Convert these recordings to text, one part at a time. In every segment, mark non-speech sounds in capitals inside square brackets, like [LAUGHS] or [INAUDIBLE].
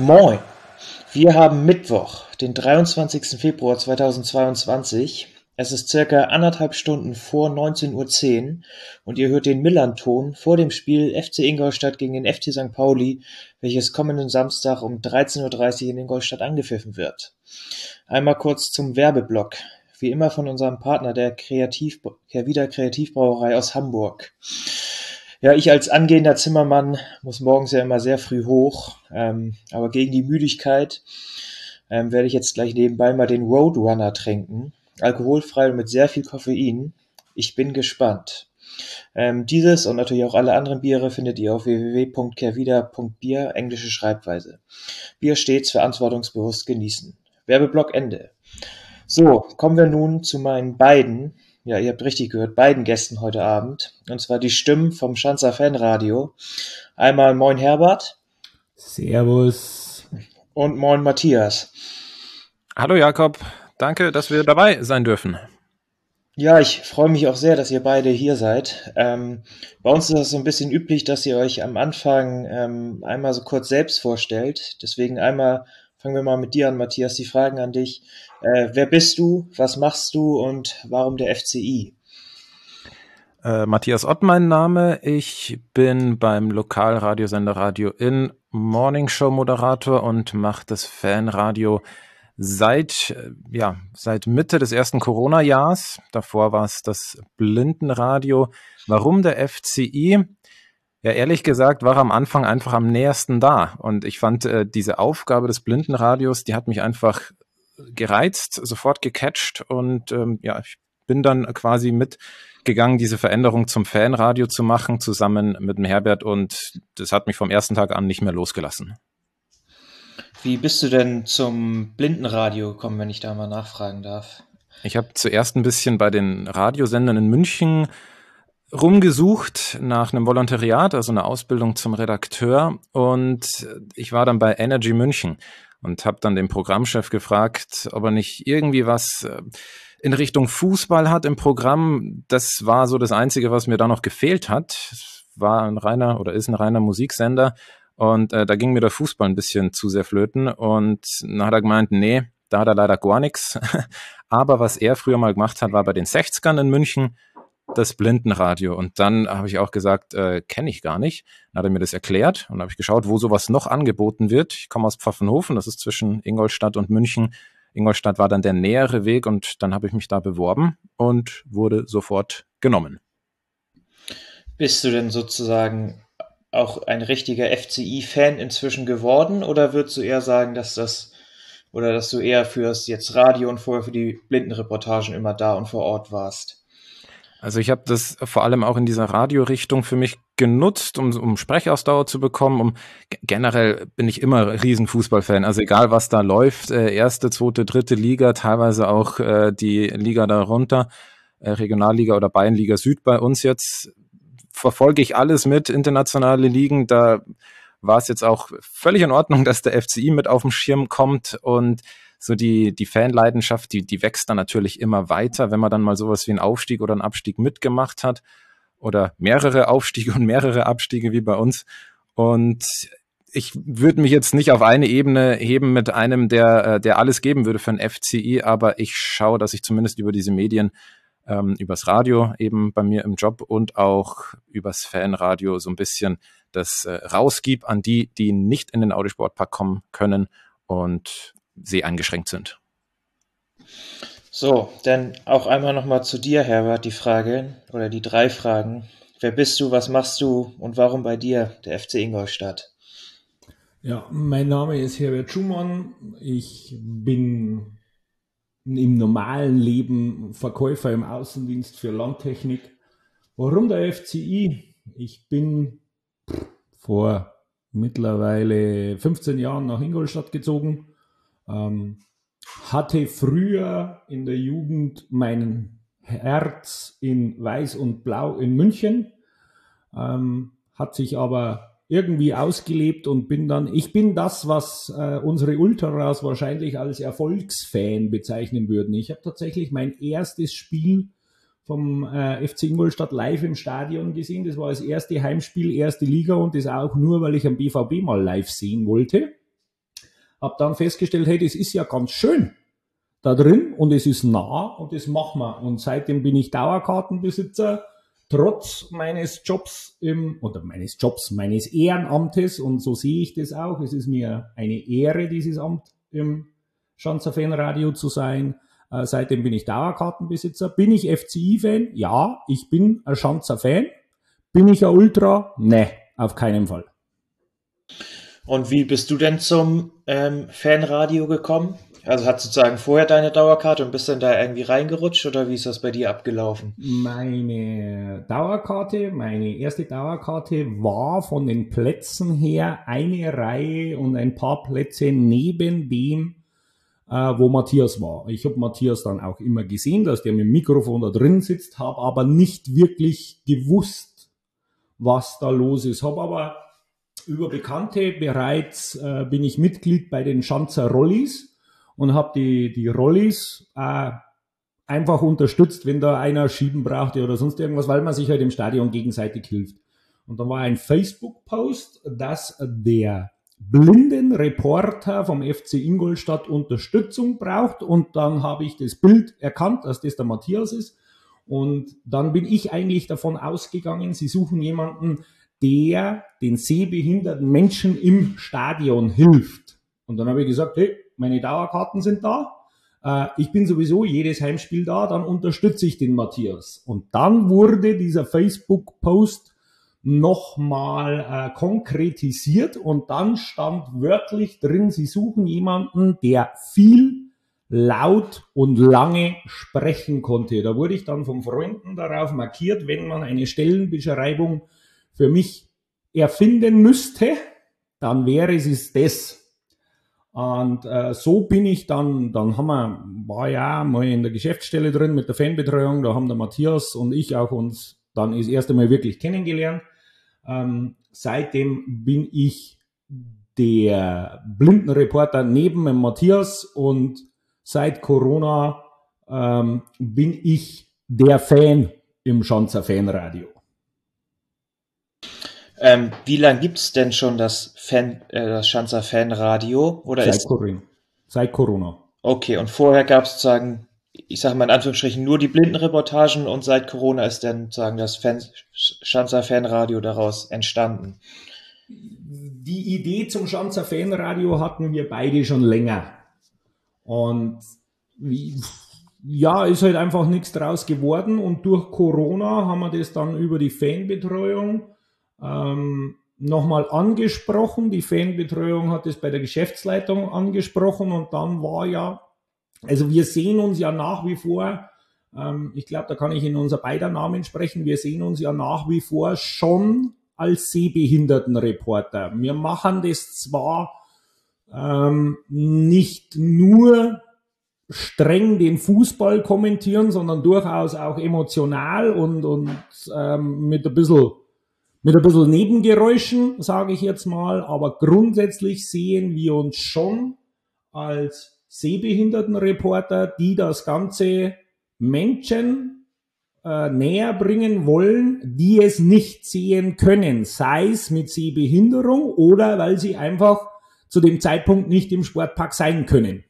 Moin! Wir haben Mittwoch, den 23. Februar 2022. Es ist circa anderthalb Stunden vor 19.10 Uhr und ihr hört den Millanton vor dem Spiel FC Ingolstadt gegen den FC St. Pauli, welches kommenden Samstag um 13.30 Uhr in Ingolstadt angepfiffen wird. Einmal kurz zum Werbeblock. Wie immer von unserem Partner der Kreativ, der Wieder Kreativbrauerei aus Hamburg. Ja, ich als angehender Zimmermann muss morgens ja immer sehr früh hoch, ähm, aber gegen die Müdigkeit ähm, werde ich jetzt gleich nebenbei mal den Roadrunner trinken. Alkoholfrei und mit sehr viel Koffein. Ich bin gespannt. Ähm, dieses und natürlich auch alle anderen Biere findet ihr auf www.kervida.bier, englische Schreibweise. Bier stets verantwortungsbewusst genießen. Werbeblock Ende. So, kommen wir nun zu meinen beiden ja, ihr habt richtig gehört, beiden Gästen heute Abend. Und zwar die Stimmen vom Schanzer Fanradio. Einmal Moin Herbert. Servus. Und Moin Matthias. Hallo Jakob. Danke, dass wir dabei sein dürfen. Ja, ich freue mich auch sehr, dass ihr beide hier seid. Ähm, bei uns ist es so ein bisschen üblich, dass ihr euch am Anfang ähm, einmal so kurz selbst vorstellt. Deswegen einmal fangen wir mal mit dir an, Matthias, die Fragen an dich. Äh, wer bist du? Was machst du und warum der FCI? Äh, Matthias Ott mein Name. Ich bin beim Lokalradiosender Radio in Morning Show Moderator und mache das Fanradio seit äh, ja seit Mitte des ersten Corona-Jahres. Davor war es das Blindenradio. Warum der FCI? Ja, ehrlich gesagt war am Anfang einfach am nähersten da. Und ich fand äh, diese Aufgabe des Blindenradios, die hat mich einfach gereizt, sofort gecatcht und ähm, ja, ich bin dann quasi mitgegangen, diese Veränderung zum Fanradio zu machen, zusammen mit dem Herbert und das hat mich vom ersten Tag an nicht mehr losgelassen. Wie bist du denn zum Blindenradio gekommen, wenn ich da mal nachfragen darf? Ich habe zuerst ein bisschen bei den Radiosendern in München rumgesucht nach einem Volontariat, also einer Ausbildung zum Redakteur und ich war dann bei Energy München und habe dann den Programmchef gefragt, ob er nicht irgendwie was äh, in Richtung Fußball hat im Programm. Das war so das Einzige, was mir da noch gefehlt hat. War ein reiner oder ist ein reiner Musiksender und äh, da ging mir der Fußball ein bisschen zu sehr flöten und dann hat er gemeint, nee, da hat er leider gar nichts. [LAUGHS] Aber was er früher mal gemacht hat, war bei den 60ern in München das Blindenradio. Und dann habe ich auch gesagt, äh, kenne ich gar nicht. Dann hat er mir das erklärt und habe ich geschaut, wo sowas noch angeboten wird. Ich komme aus Pfaffenhofen, das ist zwischen Ingolstadt und München. Ingolstadt war dann der nähere Weg und dann habe ich mich da beworben und wurde sofort genommen. Bist du denn sozusagen auch ein richtiger FCI-Fan inzwischen geworden oder würdest du eher sagen, dass das oder dass du eher fürs jetzt Radio und vorher für die Blindenreportagen immer da und vor Ort warst? Also ich habe das vor allem auch in dieser Radiorichtung für mich genutzt, um, um Sprechausdauer zu bekommen. Um generell bin ich immer Riesenfußballfan. Also egal was da läuft, äh, erste, zweite, dritte Liga, teilweise auch äh, die Liga darunter, äh, Regionalliga oder Bayernliga Süd bei uns jetzt, verfolge ich alles mit, internationale Ligen. Da war es jetzt auch völlig in Ordnung, [LAUGHS] dass der FCI mit auf den Schirm kommt und so die, die Fanleidenschaft, die, die wächst dann natürlich immer weiter, wenn man dann mal sowas wie einen Aufstieg oder einen Abstieg mitgemacht hat oder mehrere Aufstiege [LAUGHS] und mehrere Abstiege wie bei uns. Und ich würde mich jetzt nicht auf eine Ebene heben mit einem, der, äh, der alles geben würde für ein FCI, aber ich schaue, dass ich zumindest über diese Medien, ähm, übers Radio eben bei mir im Job und auch übers Fanradio so ein bisschen das äh, rausgib an die, die nicht in den Audiosportpark kommen können und sehr eingeschränkt sind. So, dann auch einmal nochmal zu dir, Herbert, die Frage oder die drei Fragen. Wer bist du, was machst du und warum bei dir der FC Ingolstadt? Ja, mein Name ist Herbert Schumann. Ich bin im normalen Leben Verkäufer im Außendienst für Landtechnik. Warum der FCI? Ich bin vor mittlerweile 15 Jahren nach Ingolstadt gezogen ähm, hatte früher in der Jugend mein Herz in Weiß und Blau in München, ähm, hat sich aber irgendwie ausgelebt und bin dann, ich bin das, was äh, unsere Ultras wahrscheinlich als Erfolgsfan bezeichnen würden. Ich habe tatsächlich mein erstes Spiel vom äh, FC Ingolstadt live im Stadion gesehen. Das war das erste Heimspiel, erste Liga und das auch nur, weil ich am BVB mal live sehen wollte. Hab dann festgestellt, hey, das ist ja ganz schön da drin und es ist nah und das machen wir. Und seitdem bin ich Dauerkartenbesitzer trotz meines Jobs im, oder meines Jobs, meines Ehrenamtes, und so sehe ich das auch, es ist mir eine Ehre, dieses Amt im Schanzer Fanradio zu sein. Äh, seitdem bin ich Dauerkartenbesitzer. Bin ich FCI-Fan? Ja, ich bin ein Schanzer Fan. Bin ich ein Ultra? Ne, auf keinen Fall. Und wie bist du denn zum ähm, Fanradio gekommen? Also hat sozusagen vorher deine Dauerkarte und bist dann da irgendwie reingerutscht oder wie ist das bei dir abgelaufen? Meine Dauerkarte, meine erste Dauerkarte war von den Plätzen her eine Reihe und ein paar Plätze neben dem, äh, wo Matthias war. Ich habe Matthias dann auch immer gesehen, dass der mit dem Mikrofon da drin sitzt, habe aber nicht wirklich gewusst, was da los ist. Habe aber über Bekannte. Bereits äh, bin ich Mitglied bei den Schanzer Rollis und habe die, die Rollis äh, einfach unterstützt, wenn da einer schieben brauchte oder sonst irgendwas, weil man sich halt im Stadion gegenseitig hilft. Und dann war ein Facebook-Post, dass der blinden Reporter vom FC Ingolstadt Unterstützung braucht. Und dann habe ich das Bild erkannt, dass das der Matthias ist. Und dann bin ich eigentlich davon ausgegangen, sie suchen jemanden, der den sehbehinderten Menschen im Stadion hilft. Und dann habe ich gesagt, hey, meine Dauerkarten sind da. Äh, ich bin sowieso jedes Heimspiel da, dann unterstütze ich den Matthias. Und dann wurde dieser Facebook-Post nochmal äh, konkretisiert und dann stand wörtlich drin, sie suchen jemanden, der viel laut und lange sprechen konnte. Da wurde ich dann von Freunden darauf markiert, wenn man eine Stellenbeschreibung für mich erfinden müsste, dann wäre es das. Und äh, so bin ich dann, dann haben wir, war ja mal in der Geschäftsstelle drin mit der Fanbetreuung, da haben der Matthias und ich auch uns dann das erste Mal wirklich kennengelernt. Ähm, seitdem bin ich der Blindenreporter neben dem Matthias und seit Corona ähm, bin ich der Fan im Schanzer Fanradio. Ähm, wie lange gibt es denn schon das, Fan, äh, das Schanzer Fanradio? Oder Seit ist, Corona. Seit Corona. okay, und vorher gab es sozusagen, ich sage mal in Anführungsstrichen, nur die Blindenreportagen und seit Corona ist dann sozusagen das Fan, Schanzer Fanradio daraus entstanden. Die Idee zum Schanzer Fanradio hatten wir beide schon länger. Und wie, ja, ist halt einfach nichts draus geworden. Und durch Corona haben wir das dann über die Fanbetreuung ähm, nochmal angesprochen. Die Fanbetreuung hat es bei der Geschäftsleitung angesprochen und dann war ja, also wir sehen uns ja nach wie vor, ähm, ich glaube, da kann ich in unser beider Namen sprechen, wir sehen uns ja nach wie vor schon als Sehbehindertenreporter. Wir machen das zwar ähm, nicht nur streng den Fußball kommentieren, sondern durchaus auch emotional und, und ähm, mit ein bisschen mit ein bisschen Nebengeräuschen, sage ich jetzt mal, aber grundsätzlich sehen wir uns schon als Sehbehindertenreporter, die das Ganze Menschen äh, näher bringen wollen, die es nicht sehen können, sei es mit Sehbehinderung oder weil sie einfach zu dem Zeitpunkt nicht im Sportpark sein können.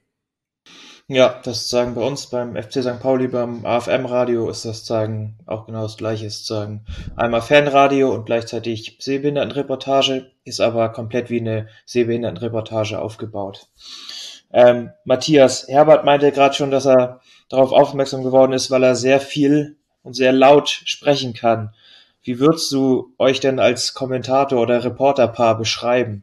Ja, das sagen bei uns beim FC St. Pauli, beim AFM-Radio ist das sagen auch genau das gleiche. Ist sagen einmal Fanradio und gleichzeitig Sehbehindertenreportage, ist aber komplett wie eine Sehbehindertenreportage aufgebaut. Ähm, Matthias Herbert meinte gerade schon, dass er darauf aufmerksam geworden ist, weil er sehr viel und sehr laut sprechen kann. Wie würdest du euch denn als Kommentator oder Reporterpaar beschreiben?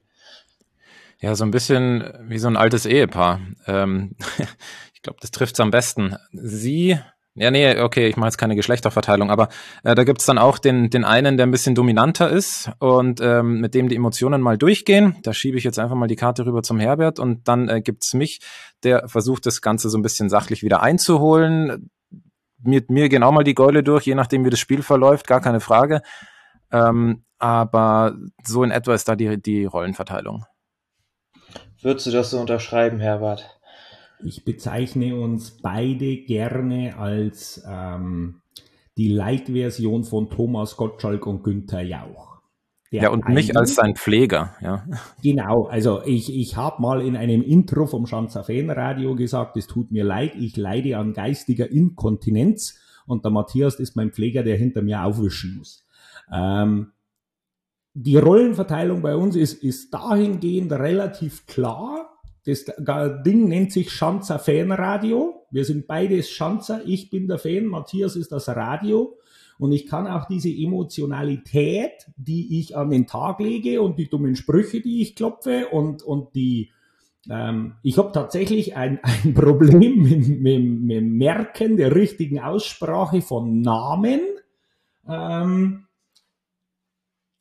Ja, so ein bisschen wie so ein altes Ehepaar. Ähm, [LAUGHS] ich glaube, das trifft's am besten. Sie, ja, nee, okay, ich mache jetzt keine Geschlechterverteilung, aber äh, da gibt's dann auch den, den einen, der ein bisschen dominanter ist und ähm, mit dem die Emotionen mal durchgehen. Da schiebe ich jetzt einfach mal die Karte rüber zum Herbert und dann äh, gibt's mich, der versucht, das Ganze so ein bisschen sachlich wieder einzuholen. Mit mir genau mal die Geule durch, je nachdem, wie das Spiel verläuft, gar keine Frage. Ähm, aber so in etwa ist da die, die Rollenverteilung. Würdest du das so unterschreiben, Herbert? Ich bezeichne uns beide gerne als ähm, die Light-Version von Thomas Gottschalk und Günther Jauch. Der ja, und mich als sein Pfleger, ja. Genau, also ich, ich habe mal in einem Intro vom Schanzer Fanradio gesagt, es tut mir leid, ich leide an geistiger Inkontinenz und der Matthias ist mein Pfleger, der hinter mir aufwischen muss. Ähm, die Rollenverteilung bei uns ist, ist dahingehend relativ klar. Das Ding nennt sich Schanzer Fanradio. Wir sind beides Schanzer. Ich bin der Fan, Matthias ist das Radio. Und ich kann auch diese Emotionalität, die ich an den Tag lege und die dummen Sprüche, die ich klopfe und, und die, ähm, ich habe tatsächlich ein, [LAUGHS] ein Problem mit, mit, mit Merken der richtigen Aussprache von Namen. Ähm,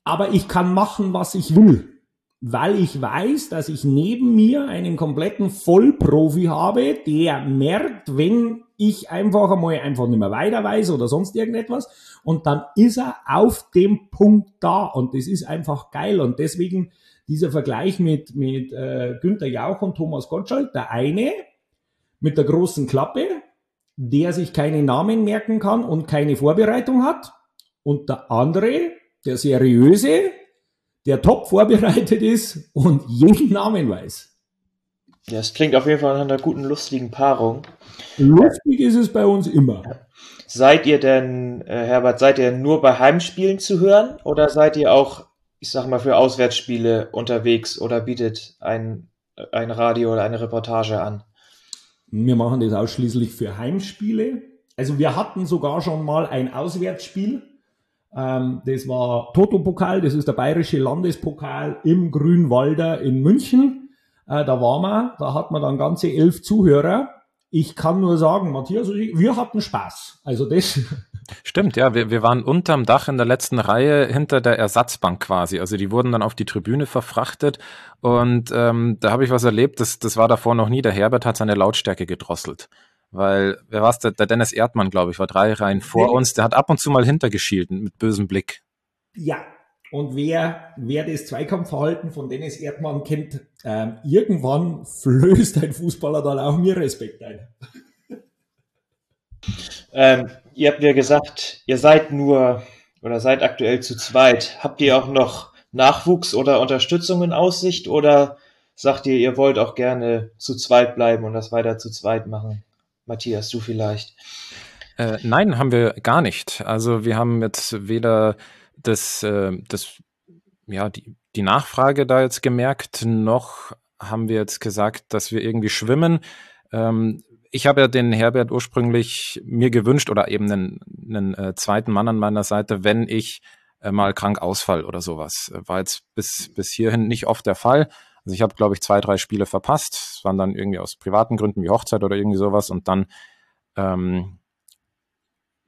aber ich kann machen, was ich will. weil ich weiß, dass ich neben mir einen kompletten Vollprofi habe, der merkt, wenn ich einfach einmal einfach nicht mehr weiter weiß oder sonst irgendetwas und dann ist er auf dem Punkt da. Und das ist einfach geil. Und deswegen dieser Vergleich mit, mit äh, Günther Jauch und Thomas Gottschalk, der eine mit der großen Klappe, der sich keine Namen merken kann und keine Vorbereitung hat. Und der andere, der seriöse, der top vorbereitet ist und jeden Namen weiß. Ja, es klingt auf jeden Fall nach einer guten, lustigen Paarung. Lustig ist es bei uns immer. Seid ihr denn, äh, Herbert, seid ihr nur bei Heimspielen zu hören oder seid ihr auch, ich sag mal, für Auswärtsspiele unterwegs oder bietet ein, ein Radio oder eine Reportage an? Wir machen das ausschließlich für Heimspiele. Also wir hatten sogar schon mal ein Auswärtsspiel ähm, das war Toto-Pokal, das ist der bayerische Landespokal im Grünwalder in München. Äh, da waren wir, da hat man dann ganze elf Zuhörer. Ich kann nur sagen, Matthias, wir hatten Spaß. Also das. [LAUGHS] Stimmt, ja, wir, wir waren unterm Dach in der letzten Reihe hinter der Ersatzbank quasi. Also die wurden dann auf die Tribüne verfrachtet und ähm, da habe ich was erlebt, das, das war davor noch nie. Der Herbert hat seine Lautstärke gedrosselt. Weil, wer war es? Der, der, Dennis Erdmann, glaube ich, war drei Reihen vor nee. uns. Der hat ab und zu mal hintergeschielt mit bösem Blick. Ja, und wer, wer das Zweikampfverhalten von Dennis Erdmann kennt, ähm, irgendwann flößt ein Fußballer dann auch mir Respekt ein. Ähm, ihr habt ja gesagt, ihr seid nur oder seid aktuell zu zweit. Habt ihr auch noch Nachwuchs oder Unterstützung in Aussicht oder sagt ihr, ihr wollt auch gerne zu zweit bleiben und das weiter zu zweit machen? Matthias, du vielleicht. Äh, nein, haben wir gar nicht. Also wir haben jetzt weder das, äh, das ja, die, die Nachfrage da jetzt gemerkt, noch haben wir jetzt gesagt, dass wir irgendwie schwimmen. Ähm, ich habe ja den Herbert ursprünglich mir gewünscht oder eben einen, einen äh, zweiten Mann an meiner Seite, wenn ich äh, mal krank ausfall oder sowas. War jetzt bis, bis hierhin nicht oft der Fall. Also ich habe, glaube ich, zwei, drei Spiele verpasst. Es waren dann irgendwie aus privaten Gründen wie Hochzeit oder irgendwie sowas. Und dann ähm,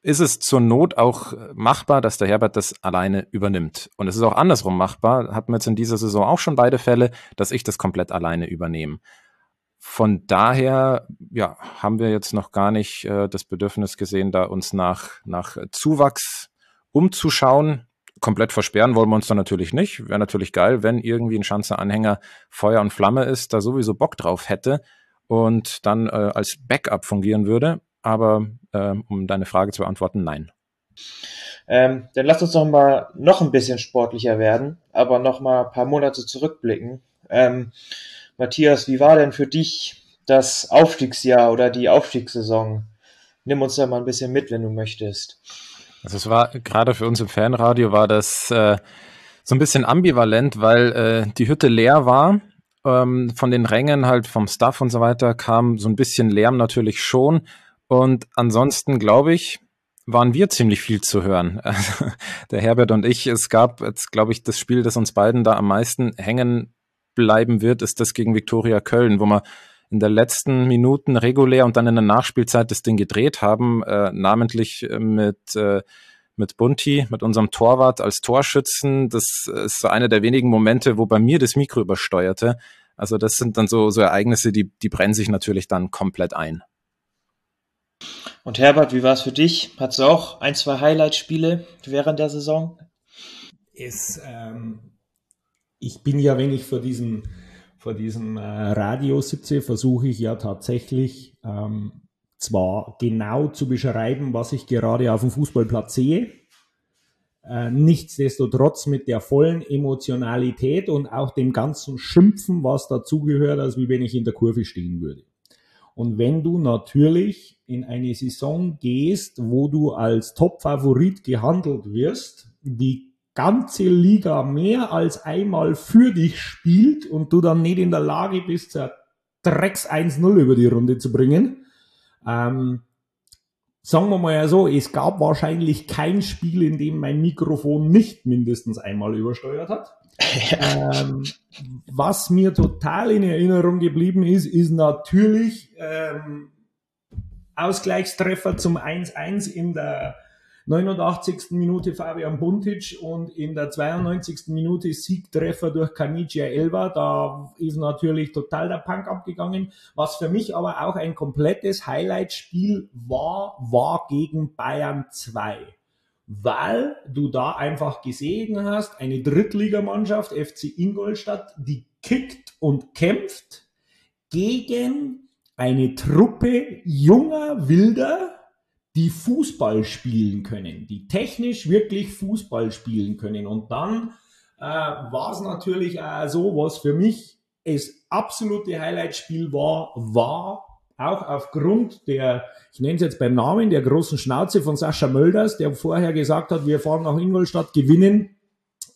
ist es zur Not auch machbar, dass der Herbert das alleine übernimmt. Und es ist auch andersrum machbar, hatten wir jetzt in dieser Saison auch schon beide Fälle, dass ich das komplett alleine übernehme. Von daher ja, haben wir jetzt noch gar nicht äh, das Bedürfnis gesehen, da uns nach, nach Zuwachs umzuschauen komplett versperren wollen wir uns dann natürlich nicht. Wäre natürlich geil, wenn irgendwie ein Schanze-Anhänger Feuer und Flamme ist, da sowieso Bock drauf hätte und dann äh, als Backup fungieren würde. Aber äh, um deine Frage zu beantworten, nein. Ähm, dann lass uns noch mal noch ein bisschen sportlicher werden, aber noch mal ein paar Monate zurückblicken. Ähm, Matthias, wie war denn für dich das Aufstiegsjahr oder die Aufstiegssaison? Nimm uns da mal ein bisschen mit, wenn du möchtest. Also es war gerade für uns im Fanradio war das äh, so ein bisschen ambivalent, weil äh, die Hütte leer war. Ähm, von den Rängen halt vom Staff und so weiter kam so ein bisschen Lärm natürlich schon. Und ansonsten glaube ich, waren wir ziemlich viel zu hören. [LAUGHS] Also, der Herbert und ich, es gab jetzt, glaube ich, das Spiel, das uns beiden da am meisten hängen bleiben wird, ist das gegen Viktoria Köln, wo man in der letzten Minuten regulär und dann in der Nachspielzeit das Ding gedreht haben, äh, namentlich äh, mit äh, mit Bunti, mit unserem Torwart als Torschützen. Das ist so einer der wenigen Momente, wo bei mir das Mikro übersteuerte. Also das sind dann so, so Ereignisse, die, die brennen sich natürlich dann komplett ein. Und Herbert, wie war es für dich? Hattest du auch ein, zwei Highlight-Spiele während der Saison? es, ähm, ich bin ja, wenn ich vor diesem, vor diesem äh, Radio sitze, versuche ich ja tatsächlich ähm, zwar genau zu beschreiben, was ich gerade auf dem Fußballplatz sehe, äh, nichtsdestotrotz mit der vollen Emotionalität und auch dem ganzen Schimpfen, was dazugehört, als wie wenn ich in der Kurve stehen würde. Und wenn du natürlich in eine Saison gehst, wo du als Top-Favorit gehandelt wirst, die ganze Liga mehr als einmal für dich spielt und du dann nicht in der Lage bist, Drecks 1-0 über die Runde zu bringen, ähm, sagen wir mal so, es gab wahrscheinlich kein Spiel, in dem mein Mikrofon nicht mindestens einmal übersteuert hat. [LAUGHS] ähm, was mir total in Erinnerung geblieben ist, ist natürlich ähm, Ausgleichstreffer zum 1-1 in der 89. Minute Fabian Buntic und in der 92. Minute Siegtreffer durch Kanicia Elba. Da ist natürlich total der Punk abgegangen. Was für mich aber auch ein komplettes Highlight-Spiel war, war gegen Bayern 2. Weil du da einfach gesehen hast, eine Drittligamannschaft, FC Ingolstadt, die kickt und kämpft gegen eine Truppe junger Wilder, die Fußball spielen können, die technisch wirklich Fußball spielen können. Und dann äh, war es natürlich auch so, was für mich das absolute Highlightspiel war, war auch aufgrund der, ich nenne es jetzt beim Namen, der großen Schnauze von Sascha Mölders, der vorher gesagt hat, wir fahren nach Ingolstadt, gewinnen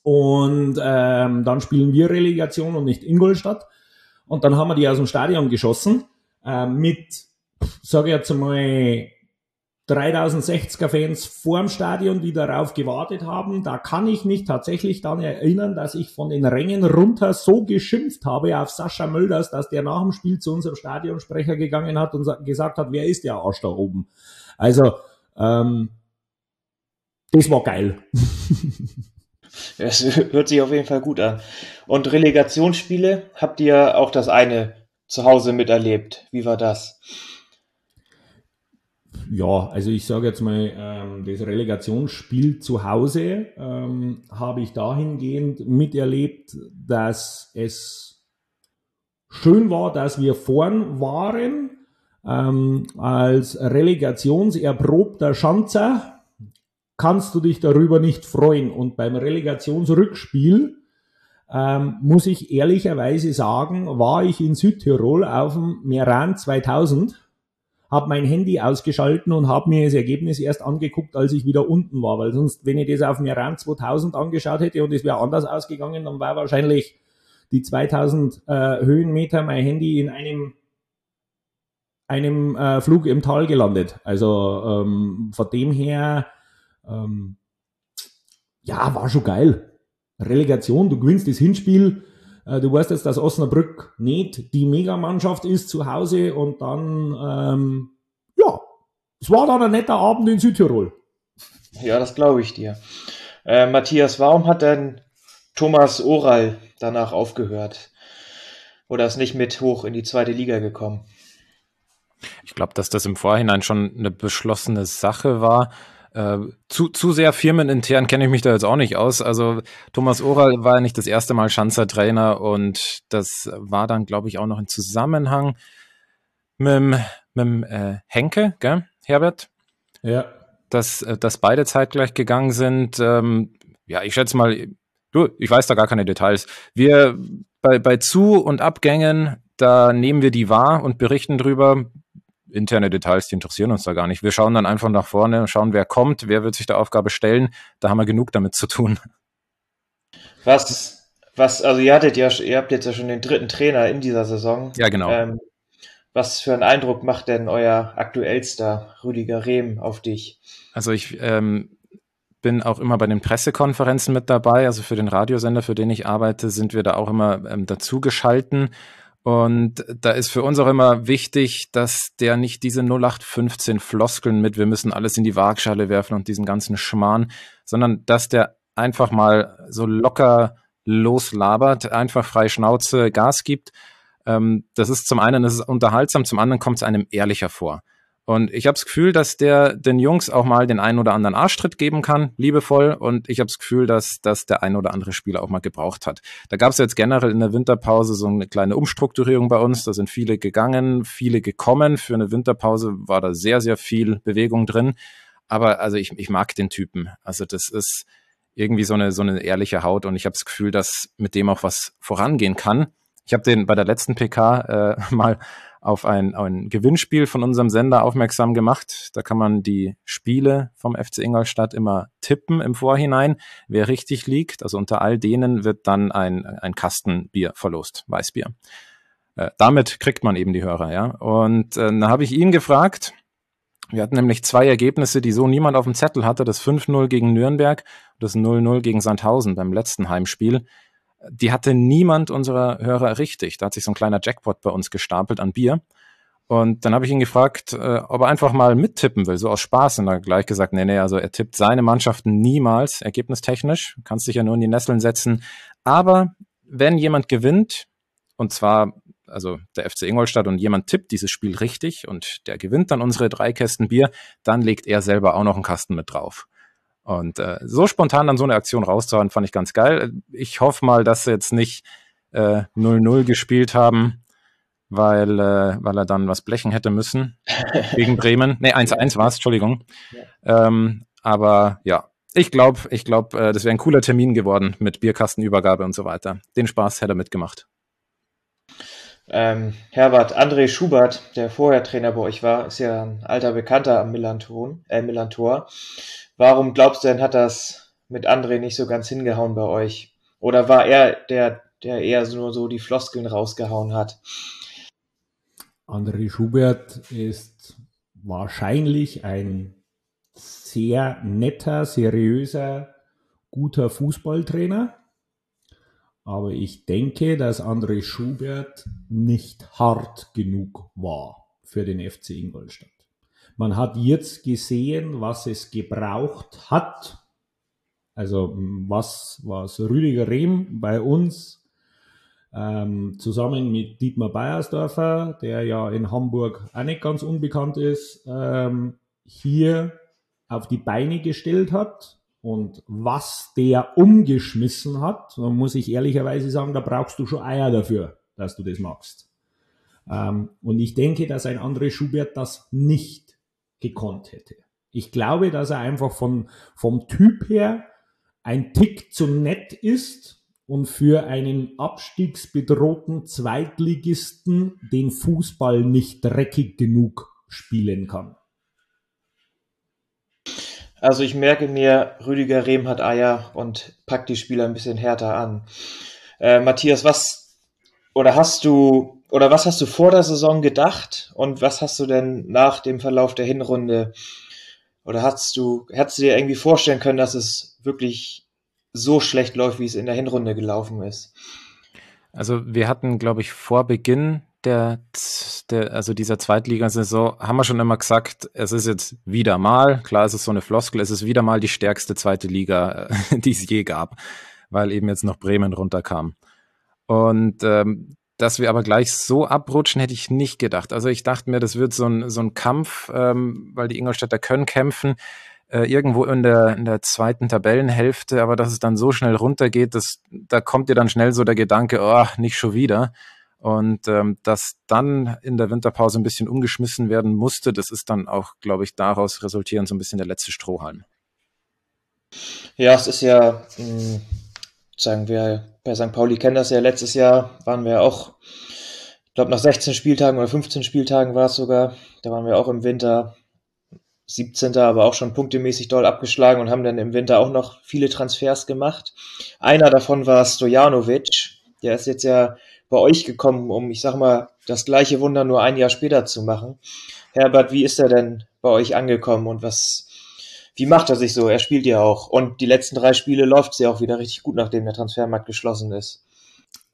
und ähm, dann spielen wir Relegation und nicht Ingolstadt. Und dann haben wir die aus dem Stadion geschossen äh, mit, sage ich jetzt mal, 3060er Fans vorm Stadion, die darauf gewartet haben. Da kann ich mich tatsächlich dann erinnern, dass ich von den Rängen runter so geschimpft habe auf Sascha Mölders, dass der nach dem Spiel zu unserem Stadionsprecher gegangen hat und gesagt hat, wer ist der Arsch da oben? Also, ähm, das war geil. [LAUGHS] Es hört sich auf jeden Fall gut an. Und Relegationsspiele habt ihr auch das eine zu Hause miterlebt. Wie war das? Ja, also ich sage jetzt mal, ähm, das Relegationsspiel zu Hause ähm, habe ich dahingehend miterlebt, dass es schön war, dass wir vorn waren. Ähm, als relegationserprobter Schanzer kannst du dich darüber nicht freuen. Und beim Relegationsrückspiel ähm, muss ich ehrlicherweise sagen, war ich in Südtirol auf dem Meran 2000 habe mein Handy ausgeschalten und habe mir das Ergebnis erst angeguckt, als ich wieder unten war, weil sonst, wenn ich das auf mir Rand 2000 angeschaut hätte und es wäre anders ausgegangen, dann war wahrscheinlich die 2000 äh, Höhenmeter mein Handy in einem einem äh, Flug im Tal gelandet. Also ähm, von dem her, ähm, ja, war schon geil. Relegation, du gewinnst das Hinspiel, du weißt jetzt, dass Osnabrück nicht die Megamannschaft ist zu Hause und dann, ähm, ja, es war dann ein netter Abend in Südtirol. Ja, das glaube ich dir. Äh, Matthias, warum hat denn Thomas Oral danach aufgehört? Oder ist nicht mit hoch in die zweite Liga gekommen? Ich glaube, dass das im Vorhinein schon eine beschlossene Sache war. Äh, zu, zu sehr firmenintern kenne ich mich da jetzt auch nicht aus. Also Thomas Oral war ja nicht das erste Mal Schanzer Trainer und das war dann, glaube ich, auch noch in Zusammenhang mit, mit äh, Henke, gell, Herbert? Ja. Dass, äh, dass beide zeitgleich gegangen sind. Ähm, ja, ich schätze mal, du, ich weiß da gar keine Details. Wir bei, bei Zu- und Abgängen, da nehmen wir die wahr und berichten drüber interne Details, die interessieren uns da gar nicht. Wir schauen dann einfach nach vorne, schauen, wer kommt, wer wird sich der Aufgabe stellen. Da haben wir genug damit zu tun. Was, was, also ihr hattet ja, ihr habt jetzt ja schon den dritten Trainer in dieser Saison. Ja, genau. Ähm, was für einen Eindruck macht denn euer aktuellster Rüdiger Rehm auf dich? Also ich ähm, bin auch immer bei den Pressekonferenzen mit dabei. Also für den Radiosender, für den ich arbeite, sind wir da auch immer ähm, dazu geschalten. Und da ist für uns auch immer wichtig, dass der nicht diese 0815 Floskeln mit, wir müssen alles in die Waagschale werfen und diesen ganzen Schmarrn, sondern dass der einfach mal so locker loslabert, einfach frei Schnauze Gas gibt. Ähm, das ist zum einen, das ist unterhaltsam, zum anderen kommt es einem ehrlicher vor. Und ich habe das Gefühl, dass der den Jungs auch mal den einen oder anderen Arschtritt geben kann, liebevoll. Und ich habe das Gefühl, dass, dass der ein oder andere Spieler auch mal gebraucht hat. Da gab es jetzt generell in der Winterpause so eine kleine Umstrukturierung bei uns. Da sind viele gegangen, viele gekommen. Für eine Winterpause war da sehr, sehr viel Bewegung drin. Aber also ich, ich mag den Typen. Also das ist irgendwie so eine, so eine ehrliche Haut und ich habe das Gefühl, dass mit dem auch was vorangehen kann. Ich habe den bei der letzten PK äh, [LAUGHS] mal auf ein, ein Gewinnspiel von unserem Sender aufmerksam gemacht. Da kann man die Spiele vom FC Ingolstadt immer tippen im Vorhinein, wer richtig liegt. Also unter all denen wird dann ein, ein Kastenbier verlost, Weißbier. Äh, damit kriegt man eben die Hörer, ja. Und äh, dann habe ich ihn gefragt, wir hatten nämlich zwei Ergebnisse, die so niemand auf dem Zettel hatte. Das 5-0 gegen Nürnberg und das 0-0 gegen Sandhausen beim letzten Heimspiel die hatte niemand unserer Hörer richtig. Da hat sich so ein kleiner Jackpot bei uns gestapelt an Bier. Und dann habe ich ihn gefragt, äh, ob er einfach mal mittippen will, so aus Spaß. Und er hat gleich gesagt, nee, nee, also er tippt seine Mannschaften niemals, ergebnistechnisch. Kannst dich ja nur in die Nesseln setzen. Aber wenn jemand gewinnt, und zwar also der FC Ingolstadt und jemand tippt dieses Spiel richtig und der gewinnt dann unsere drei Kästen Bier, dann legt er selber auch noch einen Kasten mit drauf. Und äh, so spontan dann so eine Aktion rauszuhauen, fand ich ganz geil. Ich hoffe mal, dass sie jetzt nicht 0-0 äh, gespielt haben, weil, äh, weil er dann was blechen hätte müssen [LAUGHS] gegen Bremen. Nee, 1-1 war es, Entschuldigung. Ja. Ähm, aber ja, ich glaube, ich glaube, äh, das wäre ein cooler Termin geworden mit Bierkastenübergabe und so weiter. Den Spaß hätte er mitgemacht. Ähm, Herbert, André Schubert, der vorher Trainer bei euch war, ist ja ein alter Bekannter am Millantor. Äh, Millantor. Warum glaubst du denn, hat das mit André nicht so ganz hingehauen bei euch? Oder war er der, der eher nur so die Floskeln rausgehauen hat? André Schubert ist wahrscheinlich ein sehr netter, seriöser, guter Fußballtrainer. Aber ich denke, dass André Schubert nicht hart genug war für den FC Ingolstadt. Man hat jetzt gesehen, was es gebraucht hat. Also was, was Rüdiger Rehm bei uns ähm, zusammen mit Dietmar Beiersdorfer, der ja in Hamburg auch nicht ganz unbekannt ist, ähm, hier auf die Beine gestellt hat und was der umgeschmissen hat, dann muss ich ehrlicherweise sagen, da brauchst du schon Eier dafür, dass du das machst. Ähm, und ich denke, dass ein André Schubert das nicht gekonnt hätte. Ich glaube, dass er einfach von, vom Typ her ein Tick zu nett ist und für einen abstiegsbedrohten Zweitligisten den Fußball nicht dreckig genug spielen kann. Also ich merke mir, Rüdiger Rehm hat Eier und packt die Spieler ein bisschen härter an. Äh, Matthias, was oder hast du oder was hast du vor der Saison gedacht und was hast du denn nach dem Verlauf der Hinrunde oder hast du, hättest du dir irgendwie vorstellen können, dass es wirklich so schlecht läuft, wie es in der Hinrunde gelaufen ist? Also wir hatten, glaube ich, vor Beginn der, der also dieser Zweitligasaison haben wir schon immer gesagt, es ist jetzt wieder mal, klar, es ist so eine Floskel, es ist wieder mal die stärkste zweite Liga, [LAUGHS] die es je gab, weil eben jetzt noch Bremen runterkam. Und ähm, dass wir aber gleich so abrutschen, hätte ich nicht gedacht. Also ich dachte mir, das wird so ein, so ein Kampf, ähm, weil die Ingolstädter können kämpfen, äh, irgendwo in der, in der zweiten Tabellenhälfte, aber dass es dann so schnell runtergeht, das, da kommt dir dann schnell so der Gedanke, oh, nicht schon wieder. Und ähm, dass dann in der Winterpause ein bisschen umgeschmissen werden musste, das ist dann auch, glaube ich, daraus resultierend so ein bisschen der letzte Strohhalm. Ja, es ist ja, mh, hm, sagen wir, bei St. Pauli kennen das ja letztes Jahr, waren wir auch, ich glaube nach 16 Spieltagen oder 15 Spieltagen war es sogar, da waren wir auch im Winter 17. aber auch schon punktemäßig doll abgeschlagen und haben dann im Winter auch noch viele Transfers gemacht. Einer davon war Stojanovic, der ist jetzt ja bei euch gekommen, um, ich sag mal, das gleiche Wunder nur ein Jahr später zu machen. Herbert, wie ist er denn bei euch angekommen und was, wie macht er sich so? Er spielt ja auch. Und die letzten drei Spiele läuft es ja auch wieder richtig gut, nachdem der Transfermarkt geschlossen ist.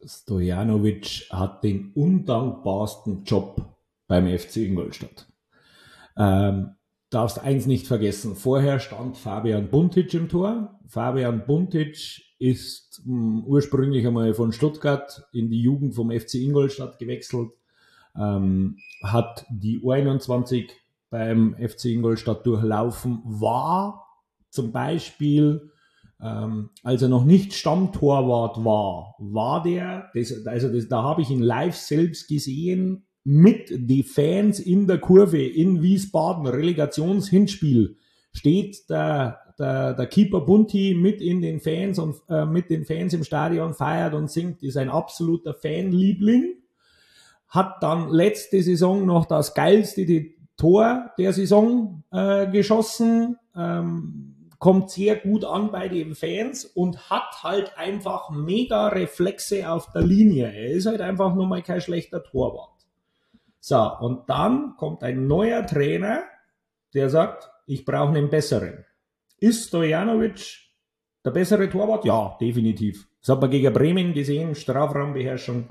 Stojanovic hat den undankbarsten Job beim FC Ingolstadt. Ähm, darfst eins nicht vergessen. Vorher stand Fabian Buntic im Tor. Fabian Buntic ist mh, hm, ursprünglich einmal von Stuttgart in die Jugend vom FC Ingolstadt gewechselt, ähm, hat die U21 beim FC Ingolstadt durchlaufen, war zum Beispiel, ähm, als er noch nicht Stammtorwart war, war der, das, also das, da habe ich ihn live selbst gesehen, mit den Fans in der Kurve in Wiesbaden, Relegationshinspiel, steht der, der, der Keeper Bunti mit in den Fans und äh, mit den Fans im Stadion feiert und singt, ist ein absoluter Fanliebling. Hat dann letzte Saison noch das geilste Tor der Saison äh, geschossen. Ähm, kommt sehr gut an bei den Fans und hat halt einfach mega Reflexe auf der Linie. Er ist halt einfach nur mal kein schlechter Torwart. So, und dann kommt ein neuer Trainer, der sagt, ich brauche einen besseren. Ist Stojanovic der bessere Torwart? Ja, definitiv. Das hat man gegen Bremen gesehen, Strafraumbeherrschung.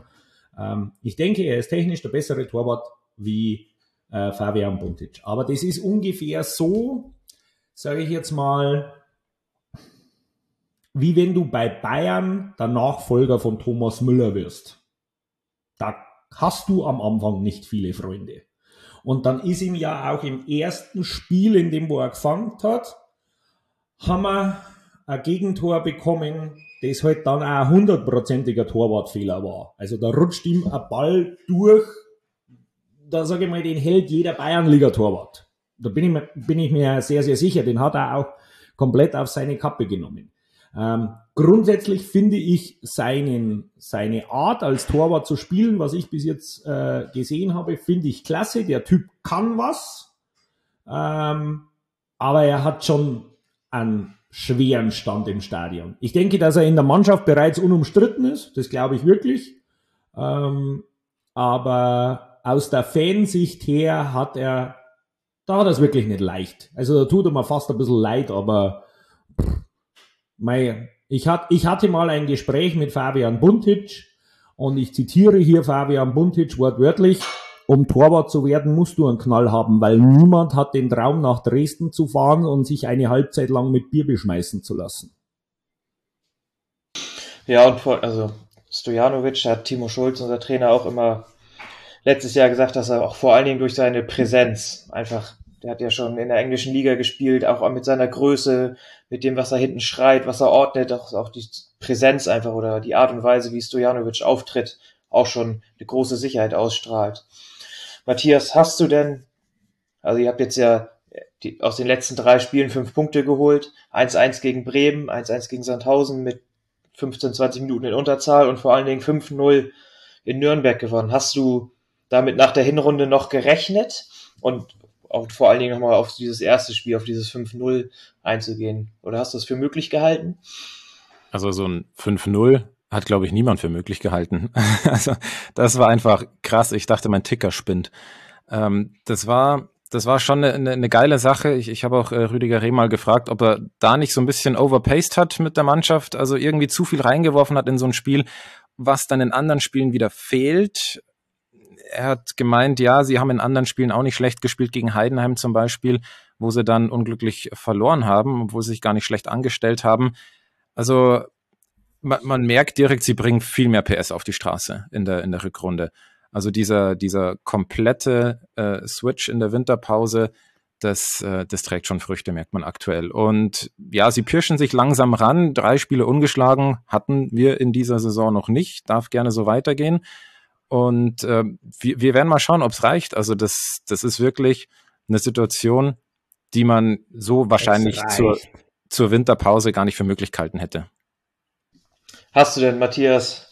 Ähm, ich denke, er ist technisch der bessere Torwart wie äh, Fabian Buntic. Aber das ist ungefähr so, sage ich jetzt mal, wie wenn du bei Bayern der Nachfolger von Thomas Müller wirst. Da hast du am Anfang nicht viele Freunde. Und dann ist ihm ja auch im ersten Spiel, in dem wo er gefangen hat, haben wir ein Gegentor bekommen, das halt dann auch ein hundertprozentiger Torwartfehler war. Also da rutscht ihm ein Ball durch, da sage ich mal, den hält jeder Bayernliga-Torwart. Da bin ich, mir, bin ich mir sehr, sehr sicher. Den hat er auch komplett auf seine Kappe genommen. Ähm, grundsätzlich finde ich seinen, seine Art als Torwart zu spielen, was ich bis jetzt äh, gesehen habe, finde ich klasse. Der Typ kann was, ähm, aber er hat schon einen schweren Stand im Stadion. Ich denke, dass er in der Mannschaft bereits unumstritten ist, das glaube ich wirklich. Ähm, aber aus der Fansicht her hat er da hat er es wirklich nicht leicht. Also da tut er mir fast ein bisschen leid, aber mei, ich, ich hatte mal ein Gespräch mit Fabian Buntic und ich zitiere hier Fabian Buntic wortwörtlich. Um Torwart zu werden, musst du einen Knall haben, weil niemand hat den Traum, nach Dresden zu fahren und sich eine Halbzeit lang mit Bier beschmeißen zu lassen. Ja, und vor, also Stojanovic hat Timo Schulz, unser Trainer, auch immer letztes Jahr gesagt, dass er auch vor allen Dingen durch seine Präsenz einfach, der hat ja schon in der englischen Liga gespielt, auch mit seiner Größe, mit dem, was er hinten schreit, was er ordnet, auch, auch die Präsenz einfach oder die Art und Weise, wie Stojanovic auftritt, auch schon eine große Sicherheit ausstrahlt. Matthias, hast du denn, also ihr habt jetzt ja die, aus den letzten drei Spielen fünf Punkte geholt, 1-1 gegen Bremen, 1-1 gegen Sandhausen mit 15, 20 Minuten in Unterzahl und vor allen Dingen 5-0 in Nürnberg gewonnen. Hast du damit nach der Hinrunde noch gerechnet und auch vor allen Dingen nochmal auf dieses erste Spiel, auf dieses 5-0 einzugehen? Oder hast du es für möglich gehalten? Also so ein 5-0 hat, glaube ich, niemand für möglich gehalten. [LAUGHS] also das war einfach krass. Ich dachte, mein Ticker spinnt. Ähm, das war das war schon eine, eine geile Sache. Ich, ich habe auch äh, Rüdiger Reh mal gefragt, ob er da nicht so ein bisschen overpaced hat mit der Mannschaft, also irgendwie zu viel reingeworfen hat in so ein Spiel, was dann in anderen Spielen wieder fehlt er hat gemeint, ja, sie haben in anderen Spielen auch nicht schlecht gespielt, gegen Heidenheim zum Beispiel, wo sie dann unglücklich verloren haben, obwohl sie sich gar nicht schlecht angestellt haben. Also man, man merkt direkt, sie bringen viel mehr PS auf die Straße in der, in der Rückrunde. Also dieser, dieser komplette äh, Switch in der Winterpause, das, äh, das trägt schon Früchte, merkt man aktuell. Und ja, sie pirschen sich langsam ran. Drei Spiele ungeschlagen hatten wir in dieser Saison noch nicht. Darf gerne so weitergehen. Und äh, wir, wir werden mal schauen, ob es reicht. Also das, das ist wirklich eine Situation, die man so wahrscheinlich zur, zur Winterpause gar nicht für möglich gehalten hätte. Hast du denn, Matthias,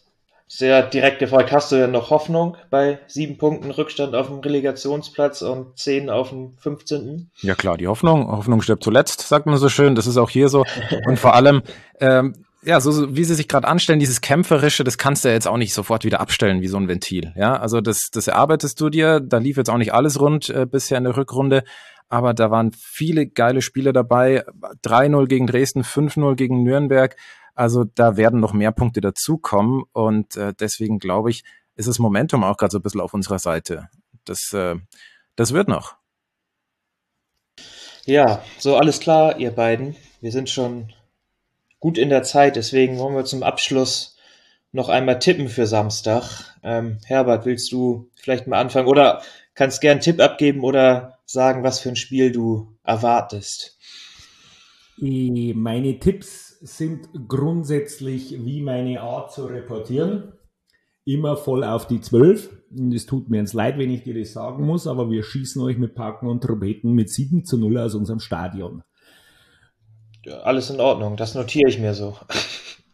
sehr direkt gefragt, hast du denn noch Hoffnung bei sieben Punkten Rückstand auf dem Relegationsplatz und zehn auf dem 15.? Ja klar, die Hoffnung, Hoffnung stirbt zuletzt, sagt man so schön, das ist auch hier so. Und vor allem, ähm, ja, so, so wie sie sich gerade anstellen, dieses Kämpferische, das kannst du ja jetzt auch nicht sofort wieder abstellen wie so ein Ventil. Ja, also das, das erarbeitest du dir. Da lief jetzt auch nicht alles rund äh, bisher in der Rückrunde, aber da waren viele geile Spiele dabei. 3-0 gegen Dresden, 5-0 gegen Nürnberg. Also da werden noch mehr Punkte dazukommen und äh, deswegen glaube ich, ist das Momentum auch gerade so ein bisschen auf unserer Seite. Das, äh, das wird noch. Ja, so alles klar, ihr beiden. Wir sind schon gut in der Zeit. Deswegen wollen wir zum Abschluss noch einmal tippen für Samstag. Ähm, Herbert, willst du vielleicht mal anfangen? Oder kannst gern einen Tipp abgeben oder sagen, was für ein Spiel du erwartest. Meine Tipps sind grundsätzlich wie meine Art zu reportieren. Immer voll auf die 12. Und es tut mir ins Leid, wenn ich dir das sagen muss, aber wir schießen euch mit Packen und Trompeten mit 7 zu 0 aus unserem Stadion. Ja, alles in Ordnung, das notiere ich mir so.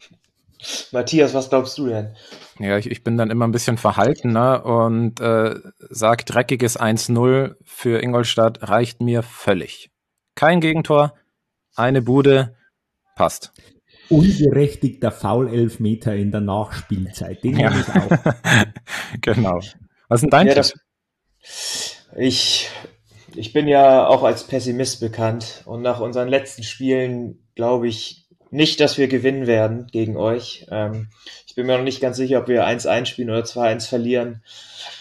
[LAUGHS] Matthias, was glaubst du denn? Ja, ich, ich bin dann immer ein bisschen verhaltener und äh, sage, dreckiges 1-0 für Ingolstadt reicht mir völlig. Kein Gegentor, eine Bude, passt. Unberechtigter Foul-Elfmeter in der Nachspielzeit, den ja. ich auch. [LAUGHS] genau. Was ist denn dein ja, Tipp? Ich, ich bin ja auch als Pessimist bekannt und nach unseren letzten Spielen glaube ich nicht, dass wir gewinnen werden gegen euch. Ähm, ich bin mir noch nicht ganz sicher, ob wir 1-1 spielen oder 2-1 verlieren.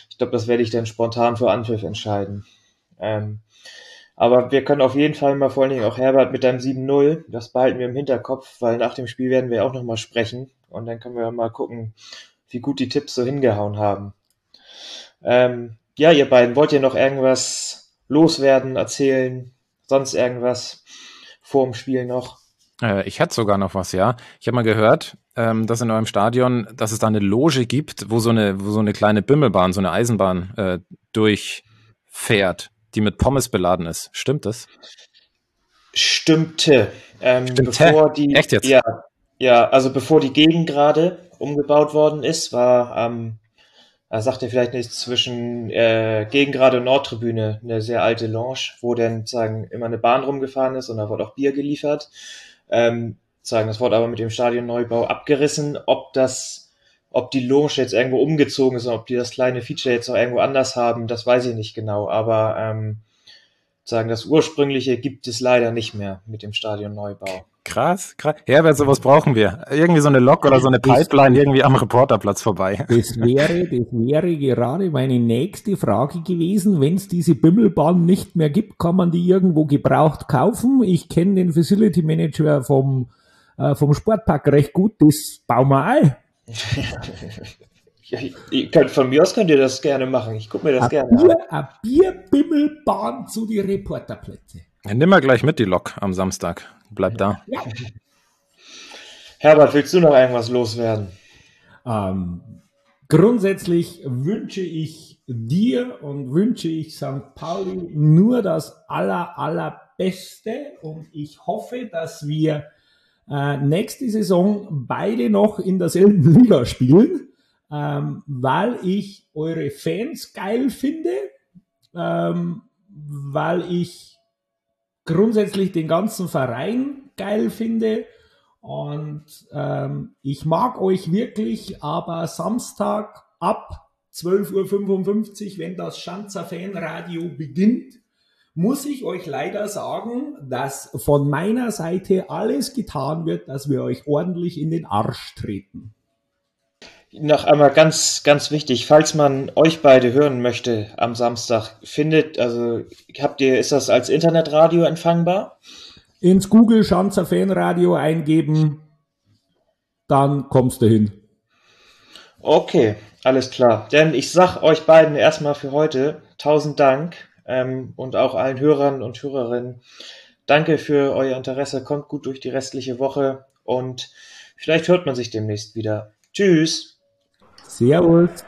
Ich glaube, das werde ich dann spontan vor Anpfiff entscheiden. Ähm, aber wir können auf jeden Fall mal vor allen Dingen auch Herbert mit deinem 7-0, das behalten wir im Hinterkopf, weil nach dem Spiel werden wir auch nochmal sprechen und dann können wir mal gucken, wie gut die Tipps so hingehauen haben. Ähm, ja, ihr beiden, wollt ihr noch irgendwas loswerden, erzählen, sonst irgendwas vor dem Spiel noch? Äh, ich hätte sogar noch was, ja. Ich habe mal gehört, ähm, dass in eurem Stadion, dass es da eine Loge gibt, wo so eine, wo so eine kleine Bimmelbahn, so eine Eisenbahn äh, durchfährt die mit Pommes beladen ist. Stimmt das? Stimmte. Ähm, Stimmte? Bevor die, Echt jetzt? Ja, ja, also bevor die Gegend gerade umgebaut worden ist, war am, ähm, sagt ihr vielleicht nicht, zwischen äh, Gegengrade und Nordtribüne eine sehr alte Lounge, wo dann sagen immer eine Bahn rumgefahren ist und da wurde auch Bier geliefert. Ähm, sagen, das wurde aber mit dem Stadionneubau abgerissen. Ob das ob die Lounge jetzt irgendwo umgezogen ist und ob die das kleine Feature jetzt noch irgendwo anders haben, das weiß ich nicht genau. Aber ähm, sagen, das ursprüngliche gibt es leider nicht mehr mit dem Stadionneubau. Krass, krass. Herbert, sowas brauchen wir. Irgendwie so eine Lok oder so eine Pipeline irgendwie am Reporterplatz vorbei. Das wäre, das wäre gerade meine nächste Frage gewesen. Wenn es diese Bimmelbahn nicht mehr gibt, kann man die irgendwo gebraucht kaufen? Ich kenne den Facility Manager vom, äh, vom Sportpark recht gut. Das bauen wir ein. [LAUGHS] ja, könnt, von mir aus könnt ihr das gerne machen. Ich gucke mir das a gerne Bier, an. Eine Bierbimmelbahn zu die Reporterplätze. Ja, nimm mal gleich mit die Lok am Samstag. Bleib da. Ja. Herbert, willst du noch irgendwas loswerden? Ähm, grundsätzlich wünsche ich dir und wünsche ich St. Pauli nur das aller, allerbeste und ich hoffe, dass wir äh, nächste Saison beide noch in derselben Liga spielen, ähm, weil ich eure Fans geil finde, ähm, weil ich grundsätzlich den ganzen Verein geil finde und ähm, ich mag euch wirklich, aber Samstag ab 12.55 Uhr, wenn das Schanzer Fanradio beginnt, muss ich euch leider sagen, dass von meiner Seite alles getan wird, dass wir euch ordentlich in den Arsch treten. Noch einmal ganz, ganz wichtig, falls man euch beide hören möchte am Samstag, findet, also habt ihr, ist das als Internetradio empfangbar? Ins Google Schanzer Fanradio eingeben, dann kommst du hin. Okay, alles klar. Denn ich sag euch beiden erstmal für heute tausend Dank ähm, und auch allen Hörern und Hörerinnen. Danke für euer Interesse. Kommt gut durch die restliche Woche und vielleicht hört man sich demnächst wieder. Tschüss. Servus.